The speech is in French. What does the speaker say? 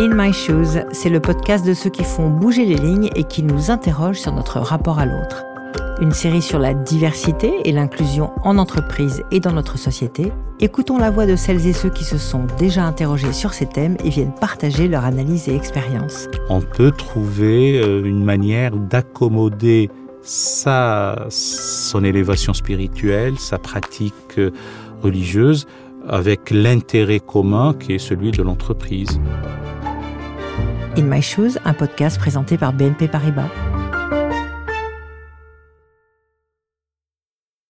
In My Shoes, c'est le podcast de ceux qui font bouger les lignes et qui nous interrogent sur notre rapport à l'autre. Une série sur la diversité et l'inclusion en entreprise et dans notre société. Écoutons la voix de celles et ceux qui se sont déjà interrogés sur ces thèmes et viennent partager leur analyse et expérience. On peut trouver euh, une manière d'accommoder sa, son élévation spirituelle, sa pratique euh, religieuse, avec l'intérêt commun qui est celui de l'entreprise. In My Shoes, un podcast présenté par BNP Paribas.